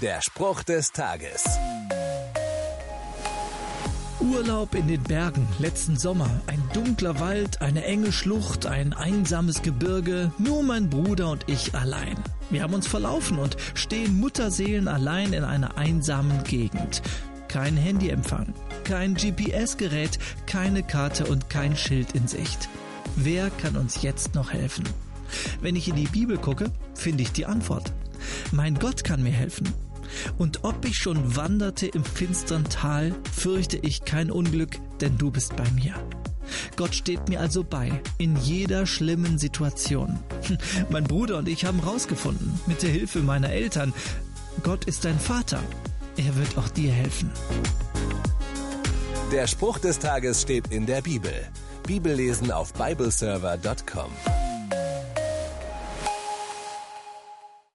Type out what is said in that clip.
Der Spruch des Tages. Urlaub in den Bergen letzten Sommer. Ein dunkler Wald, eine enge Schlucht, ein einsames Gebirge, nur mein Bruder und ich allein. Wir haben uns verlaufen und stehen Mutterseelen allein in einer einsamen Gegend. Kein Handyempfang, kein GPS-Gerät, keine Karte und kein Schild in Sicht. Wer kann uns jetzt noch helfen? Wenn ich in die Bibel gucke, finde ich die Antwort. Mein Gott kann mir helfen. Und ob ich schon wanderte im finstern Tal, fürchte ich kein Unglück, denn du bist bei mir. Gott steht mir also bei, in jeder schlimmen Situation. Mein Bruder und ich haben rausgefunden, mit der Hilfe meiner Eltern, Gott ist dein Vater. Er wird auch dir helfen. Der Spruch des Tages steht in der Bibel. Bibellesen auf bibleserver.com.